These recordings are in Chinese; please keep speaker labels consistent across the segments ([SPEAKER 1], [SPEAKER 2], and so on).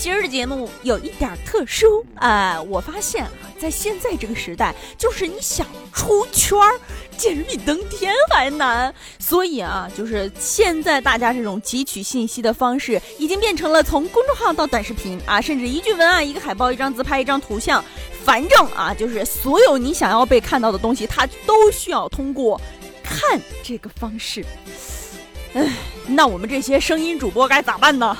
[SPEAKER 1] 今儿的节目有一点特殊啊，我发现啊，在现在这个时代，就是你想出圈儿，简直比登天还难。所以啊，就是现在大家这种汲取信息的方式，已经变成了从公众号到短视频啊，甚至一句文案、一个海报、一张自拍、一张图像，反正啊，就是所有你想要被看到的东西，它都需要通过看这个方式。唉，那我们这些声音主播该咋办呢？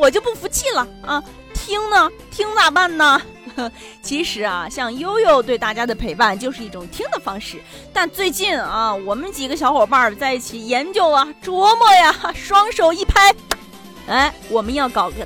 [SPEAKER 1] 我就不服气了啊！听呢，听咋办呢？其实啊，像悠悠对大家的陪伴就是一种听的方式。但最近啊，我们几个小伙伴在一起研究啊、琢磨呀，双手一拍，哎，我们要搞个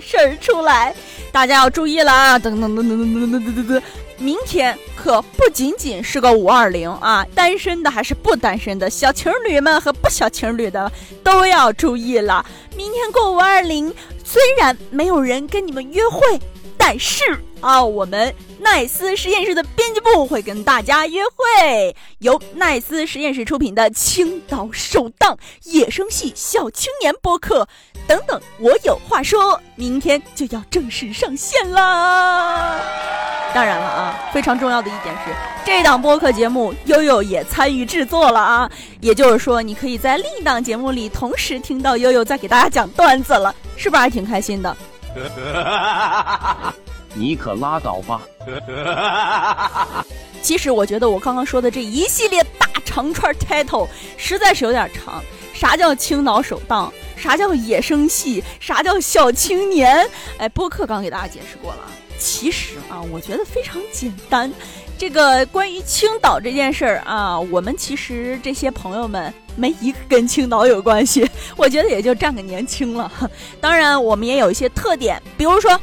[SPEAKER 1] 事儿出来，大家要注意了啊！等等等等等等等等等。明天可不仅仅是个五二零啊，单身的还是不单身的，小情侣们和不小情侣的都要注意了。明天过五二零，虽然没有人跟你们约会，但是啊，我们奈斯实验室的编辑部会跟大家约会。由奈斯实验室出品的青岛首档野生系小青年播客等等，我有话说，明天就要正式上线啦。当然了啊，非常重要的一点是，这档播客节目悠悠也参与制作了啊。也就是说，你可以在另一档节目里同时听到悠悠在给大家讲段子了，是不是还挺开心的？
[SPEAKER 2] 你可拉倒吧！
[SPEAKER 1] 其实我觉得我刚刚说的这一系列大长串 title 实在是有点长。啥叫青岛首档？啥叫野生系？啥叫小青年？哎，播客刚给大家解释过了。其实啊，我觉得非常简单。这个关于青岛这件事儿啊，我们其实这些朋友们没一个跟青岛有关系。我觉得也就占个年轻了。当然，我们也有一些特点，比如说，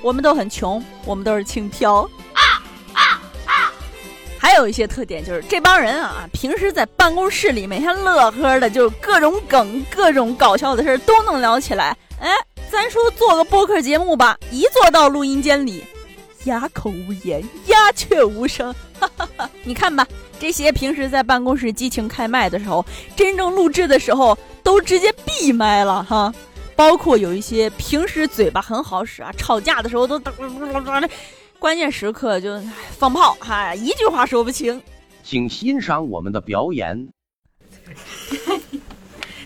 [SPEAKER 1] 我们都很穷，我们都是轻飘。啊啊啊还有一些特点就是这帮人啊，平时在办公室里每天乐呵的，就各种梗、各种搞笑的事儿都能聊起来。哎。咱说做个播客节目吧，一坐到录音间里，哑口无言，鸦雀无声。哈哈哈你看吧，这些平时在办公室激情开麦的时候，真正录制的时候都直接闭麦了哈。包括有一些平时嘴巴很好使啊，吵架的时候都关键时刻就放炮，哈，一句话说不清。
[SPEAKER 2] 请欣赏我们的表演。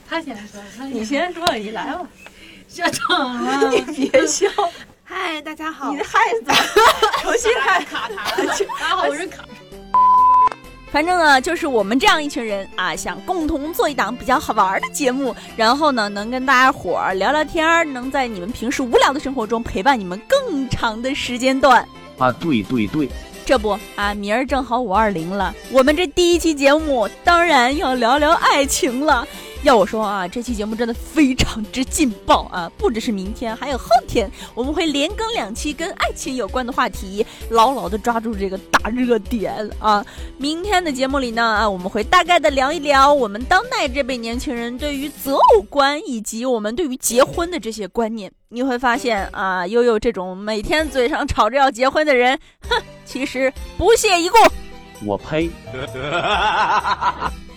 [SPEAKER 3] 他先说，
[SPEAKER 1] 你先说，你来吧。
[SPEAKER 3] 笑场了，
[SPEAKER 1] 你别笑。
[SPEAKER 3] 嗨，
[SPEAKER 1] 反正呢，就是我们这样一群人啊，想共同做一档比较好玩的节目，然后呢，能跟大家伙儿聊聊天儿，能在你们平时无聊的生活中陪伴你们更长的时间段。
[SPEAKER 2] 啊，对对对。
[SPEAKER 1] 这不啊，明儿正好五二零了，我们这第一期节目当然要聊聊爱情了。要我说啊，这期节目真的非常之劲爆啊！不只是明天，还有后天，我们会连更两期跟爱情有关的话题，牢牢的抓住这个大热点啊！明天的节目里呢，啊，我们会大概的聊一聊我们当代这辈年轻人对于择偶观以及我们对于结婚的这些观念。你会发现啊，悠悠这种每天嘴上吵着要结婚的人，哼，其实不屑一顾。
[SPEAKER 2] 我呸！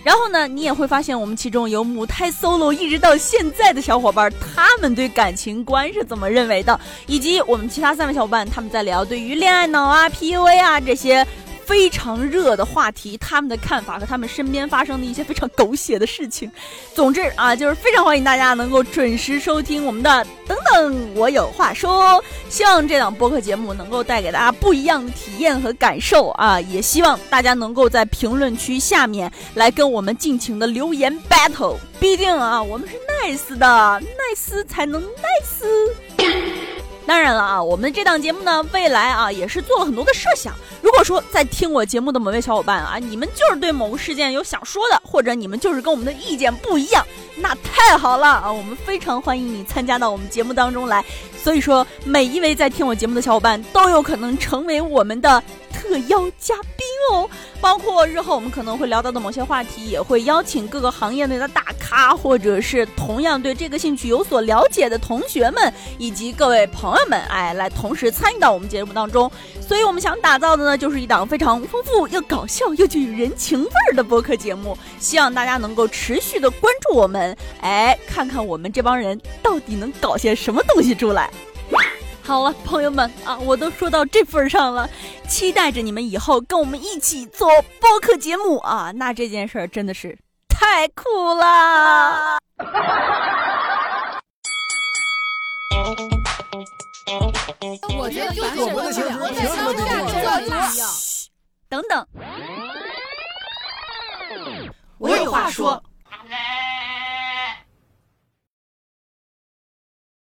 [SPEAKER 1] 然后呢，你也会发现我们其中有母胎 solo 一直到现在的小伙伴，他们对感情观是怎么认为的，以及我们其他三位小伙伴他们在聊对于恋爱脑啊、PUA 啊这些。非常热的话题，他们的看法和他们身边发生的一些非常狗血的事情。总之啊，就是非常欢迎大家能够准时收听我们的等等，我有话说。希望这档播客节目能够带给大家不一样的体验和感受啊！也希望大家能够在评论区下面来跟我们尽情的留言 battle。毕竟啊，我们是 nice 的，nice 才能 nice。当然了啊，我们这档节目呢，未来啊也是做了很多的设想。如果说在听我节目的某位小伙伴啊，你们就是对某个事件有想说的，或者你们就是跟我们的意见不一样，那太好了啊！我们非常欢迎你参加到我们节目当中来。所以说，每一位在听我节目的小伙伴都有可能成为我们的特邀嘉宾哦，包括日后我们可能会聊到的某些话题，也会邀请各个行业内的大咖，或者是同样对这个兴趣有所了解的同学们，以及各位朋友们，哎，来同时参与到我们节目当中。所以我们想打造的呢，就是一档非常丰富又搞笑又具有人情味儿的播客节目，希望大家能够持续的关注我们，哎，看看我们这帮人到底能搞些什么东西出来。好了，朋友们啊，我都说到这份儿上了，期待着你们以后跟我们一起做播客节目啊！那这件事儿真的是太酷了。
[SPEAKER 4] 我觉得就是我们的情绪凭什么比你们重要？
[SPEAKER 1] 等等，
[SPEAKER 3] 我有话说。